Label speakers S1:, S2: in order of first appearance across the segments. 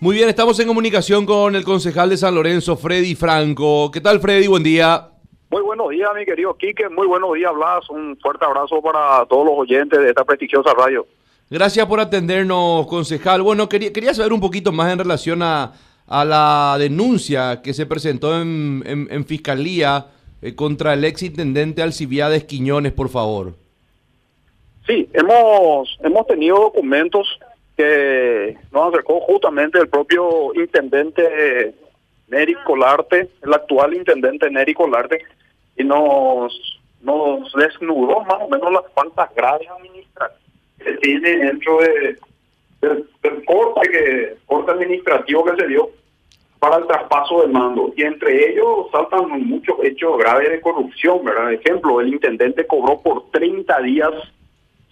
S1: Muy bien, estamos en comunicación con el concejal de San Lorenzo, Freddy Franco. ¿Qué tal, Freddy? Buen día.
S2: Muy buenos días, mi querido Quique. Muy buenos días, Blas. Un fuerte abrazo para todos los oyentes de esta prestigiosa radio.
S1: Gracias por atendernos, concejal. Bueno, quería, quería saber un poquito más en relación a, a la denuncia que se presentó en, en, Fiscalía eh, contra el ex intendente Alcibiades Quiñones, por favor.
S2: Sí, hemos, hemos tenido documentos que nos acercó justamente el propio intendente Neri Colarte, el actual intendente Neri Colarte, y nos, nos desnudó más o menos las faltas graves administrativas que tiene dentro de, del, corte, que, corte administrativo que se dio para el traspaso de mando. Y entre ellos saltan muchos hechos graves de corrupción, ¿verdad? Ejemplo, el intendente cobró por 30 días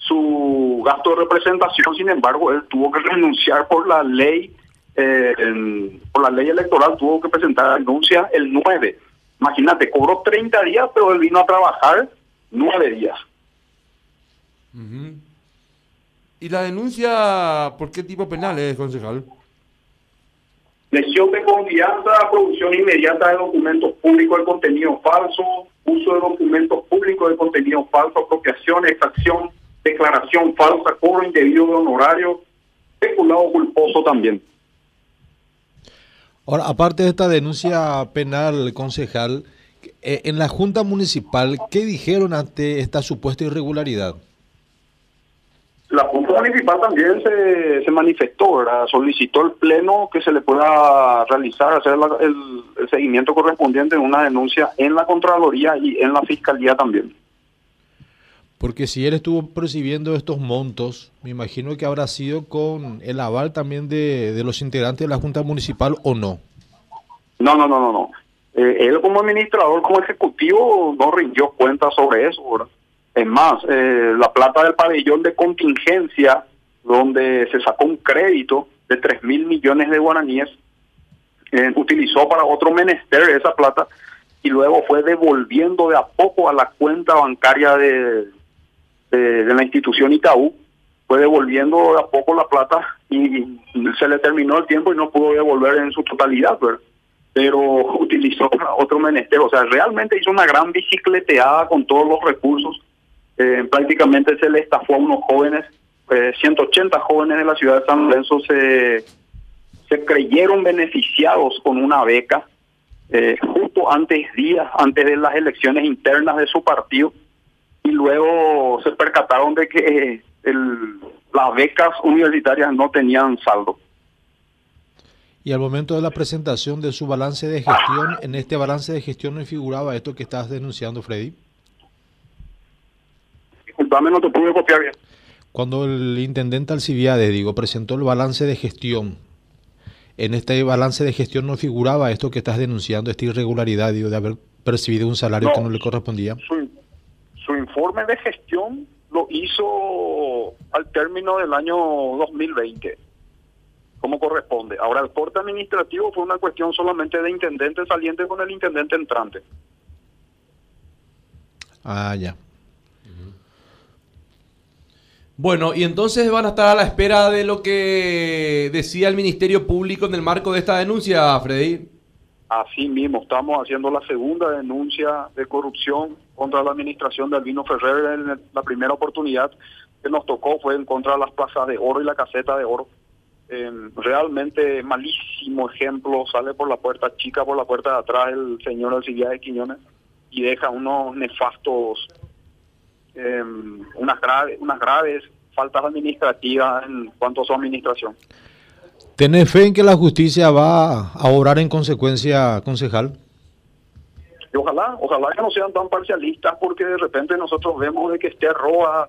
S2: su gasto de representación, sin embargo, él tuvo que renunciar por la ley, eh, por la ley electoral, tuvo que presentar la denuncia el 9. Imagínate, cobró 30 días, pero él vino a trabajar 9 días.
S1: ¿Y la denuncia por qué tipo penal es, concejal?
S2: Lesión de confianza, producción inmediata de documentos públicos de contenido falso, uso de documentos públicos de contenido falso, apropiación, extracción, declaración falsa, cobro indebido de honorario, especulado culposo también.
S3: Ahora, aparte de esta denuncia penal, concejal, eh, en la Junta Municipal, ¿qué dijeron ante esta supuesta irregularidad?
S2: La Junta Municipal también se, se manifestó, solicitó el Pleno que se le pueda realizar, hacer el, el seguimiento correspondiente en una denuncia en la Contraloría y en la Fiscalía también.
S3: Porque si él estuvo percibiendo estos montos, me imagino que habrá sido con el aval también de, de los integrantes de la Junta Municipal o no.
S2: No, no, no, no, no. Eh, él como administrador, como ejecutivo, no rindió cuenta sobre eso. Es más, eh, la plata del pabellón de contingencia, donde se sacó un crédito de 3 mil millones de guaraníes, eh, utilizó para otro menester esa plata y luego fue devolviendo de a poco a la cuenta bancaria de, de, la institución Itaú, fue devolviendo a poco la plata y se le terminó el tiempo y no pudo devolver en su totalidad, pero utilizó otro menester, o sea, realmente hizo una gran bicicleteada con todos los recursos, eh, prácticamente se le estafó a unos jóvenes, 180 eh, jóvenes de la ciudad de San Lorenzo se, se creyeron beneficiados con una beca eh, justo antes días, antes de las elecciones internas de su partido, y luego se percataron de que el, las becas universitarias no tenían saldo.
S3: Y al momento de la presentación de su balance de gestión, en este balance de gestión no figuraba esto que estás denunciando, Freddy.
S2: Disculpame, no te pude copiar bien.
S3: Cuando el intendente Alcibiades, digo, presentó el balance de gestión, en este balance de gestión no figuraba esto que estás denunciando, esta irregularidad, digo, de haber percibido un salario que no le correspondía
S2: su informe de gestión lo hizo al término del año 2020, como corresponde. Ahora, el corte administrativo fue una cuestión solamente de intendente saliente con el intendente entrante.
S3: Ah, ya.
S1: Bueno, y entonces van a estar a la espera de lo que decía el Ministerio Público en el marco de esta denuncia, Freddy.
S2: Así mismo, estamos haciendo la segunda denuncia de corrupción contra la administración de Albino Ferrer. En la primera oportunidad que nos tocó fue en contra de las plazas de oro y la caseta de oro. realmente malísimo ejemplo, sale por la puerta chica, por la puerta de atrás el señor Alcibiades de Quiñones y deja unos nefastos, em, unas, graves, unas graves faltas administrativas en cuanto a su administración.
S3: ¿Tenés fe en que la justicia va a obrar en consecuencia, concejal?
S2: Ojalá, ojalá que no sean tan parcialistas porque de repente nosotros vemos de que este Roa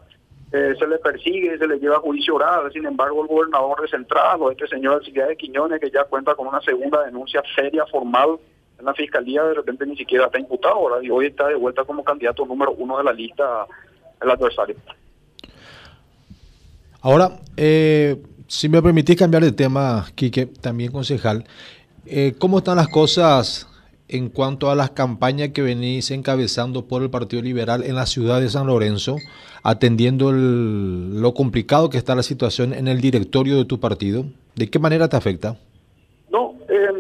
S2: eh, se le persigue, se le lleva a juicio oral, sin embargo el gobernador descentrado, este señor Alcibiades de Quiñones que ya cuenta con una segunda denuncia seria, formal en la fiscalía, de repente ni siquiera está imputado ahora y hoy está de vuelta como candidato número uno de la lista el adversario.
S3: Ahora, eh, si me permitís cambiar de tema, Quique, también concejal, eh, ¿cómo están las cosas en cuanto a las campañas que venís encabezando por el Partido Liberal en la ciudad de San Lorenzo, atendiendo lo complicado que está la situación en el directorio de tu partido? ¿De qué manera te afecta?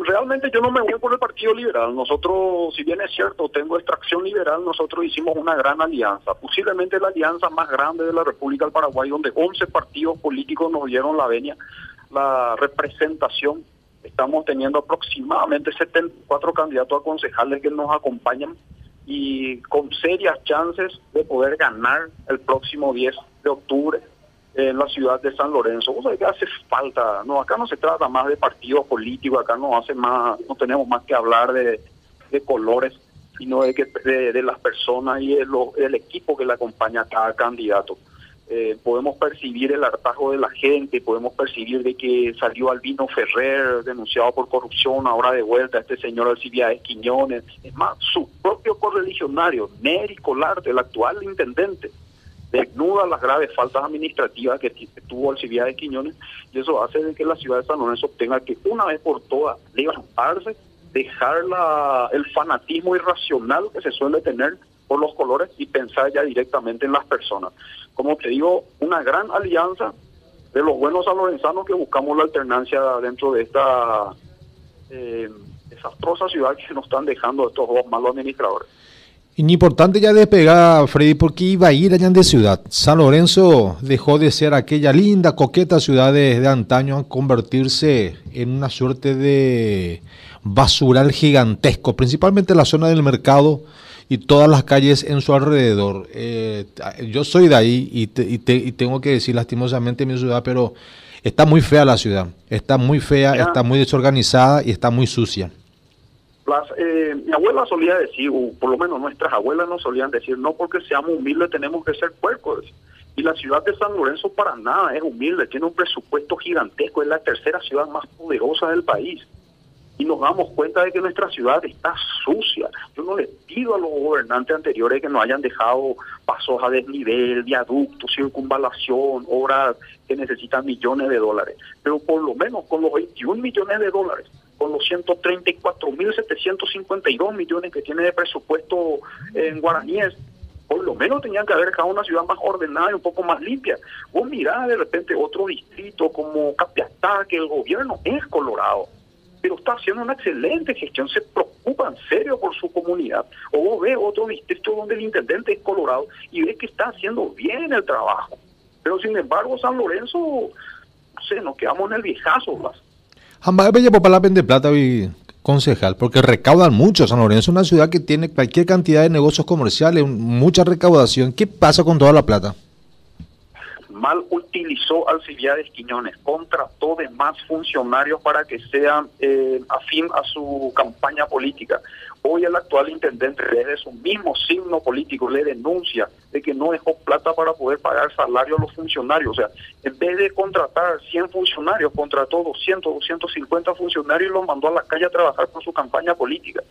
S2: realmente yo no me voy por el Partido Liberal. Nosotros, si bien es cierto, tengo extracción liberal, nosotros hicimos una gran alianza, posiblemente la alianza más grande de la República del Paraguay, donde 11 partidos políticos nos dieron la venia, la representación. Estamos teniendo aproximadamente 74 candidatos a concejales que nos acompañan y con serias chances de poder ganar el próximo 10 de octubre en la ciudad de San Lorenzo. O sea, que hace falta, no, acá no se trata más de partidos políticos, acá no hace más, no tenemos más que hablar de, colores, sino de que de, las personas y el equipo que le acompaña a cada candidato. Eh, podemos percibir el hartazgo de la gente, podemos percibir de que salió Albino Ferrer denunciado por corrupción, ahora de vuelta este señor Alcibiades Quiñones, es más, su propio correligionario, Neri Colarte, el actual intendente, desnuda las graves faltas administrativas que tuvo Alcibiades Quiñones y eso hace de que la ciudad de San Lorenzo tenga que una vez por todas levantarse, dejar la, el fanatismo irracional que se suele tener por los colores y pensar ya directamente en las personas. Como te digo, una gran alianza de los buenos sanlorenzanos que buscamos la alternancia dentro de esta eh, desastrosa ciudad que nos están dejando estos dos malos administradores.
S3: Importante ya despegar, Freddy, porque iba a ir allá de ciudad. San Lorenzo dejó de ser aquella linda, coqueta ciudad de, de antaño a convertirse en una suerte de basural gigantesco, principalmente la zona del mercado y todas las calles en su alrededor. Eh, yo soy de ahí y, y, tengo que decir lastimosamente mi ciudad, pero está muy fea la ciudad, está muy fea, está muy desorganizada y está muy sucia.
S2: Eh, mi abuela solía decir, o por lo menos nuestras abuelas nos solían decir, no porque seamos humildes tenemos que ser puercos. Y la ciudad de San Lorenzo para nada es humilde, tiene un presupuesto gigantesco, es la tercera ciudad más poderosa del país y nos damos cuenta de que nuestra ciudad está sucia. Yo no les pido a los gobernantes anteriores que nos hayan dejado pasos a desnivel, viaductos, circunvalación, obras que necesitan millones de dólares, pero por lo menos con los 21 millones de dólares, con los 134.752 millones que tiene de presupuesto en guaraníes, por lo menos tenían que haber dejado una ciudad más ordenada y un poco más limpia. Vos mirás de repente otro distrito como Capiatá, que el gobierno es colorado pero está haciendo una excelente gestión, se preocupa en serio por su comunidad. O vos ves otro distrito donde el intendente es colorado y ves que está haciendo bien el trabajo. Pero sin embargo, San Lorenzo, no sé, nos quedamos en el viejazo. más.
S3: Bella de plata concejal, porque recaudan mucho. San Lorenzo es una ciudad que tiene cualquier cantidad de negocios comerciales, mucha recaudación. ¿Qué pasa con toda la plata?
S2: Mal utilizó Alcibiades Quiñones, contrató de más funcionarios para que sean eh, afín a su campaña política. Hoy el actual intendente, desde su mismo signo político, le denuncia de que no dejó plata para poder pagar salario a los funcionarios. O sea, en vez de contratar 100 funcionarios, contrató 200, 250 funcionarios y los mandó a la calle a trabajar con su campaña política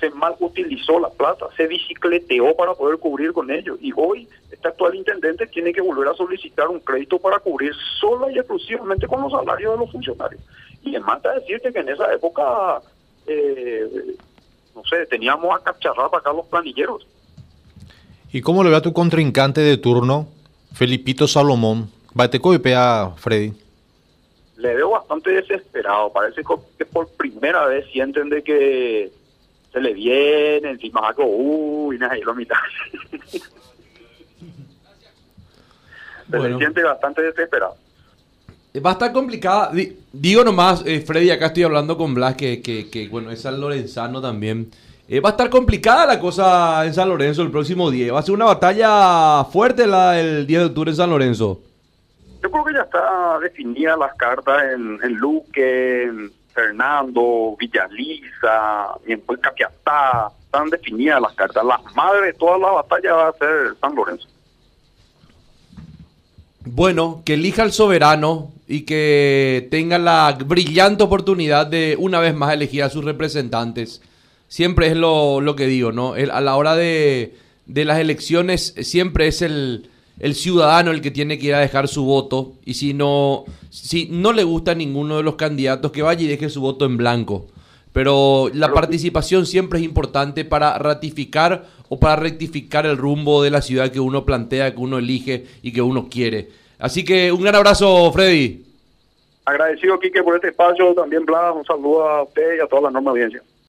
S2: se mal utilizó la plata, se bicicleteó para poder cubrir con ello. Y hoy este actual intendente tiene que volver a solicitar un crédito para cubrir solo y exclusivamente con los salarios de los funcionarios. Y es más decirte que en esa época, eh, no sé, teníamos a cacharrar para acá los planilleros.
S3: ¿Y cómo le ve a tu contrincante de turno, Felipito Salomón? ¿Bateco y pea, Freddy?
S2: Le veo bastante desesperado. Parece que por primera vez sienten de que se le viene, encima algo, uy, y lo mitad. se siente bastante desesperado.
S1: Eh, va a estar complicada. Digo nomás, eh, Freddy, acá estoy hablando con Blas, que, que, bueno, es San Lorenzano también. Eh, va a estar complicada la cosa en San Lorenzo el próximo día. Va a ser una batalla fuerte la el 10 de octubre en San Lorenzo.
S2: Yo creo que ya está definida las cartas en, en Luque, en Fernando, Villaliza, en Capiatá, están definidas las cartas. La madre de toda la batalla va a ser San Lorenzo.
S1: Bueno, que elija el soberano y que tenga la brillante oportunidad de una vez más elegir a sus representantes. Siempre es lo, que digo, ¿no? a la hora de las elecciones siempre es el, el ciudadano el que tiene que ir a dejar su voto y si no, si no le gusta a ninguno de los candidatos, que vaya y deje su voto en blanco. Pero la participación siempre es importante para ratificar o para rectificar el rumbo de la ciudad que uno plantea, que uno elige y que uno quiere. Así que un gran abrazo, Freddy.
S2: Agradecido, Quique, por este espacio. También, Blas, un saludo a usted y a toda la norma audiencia.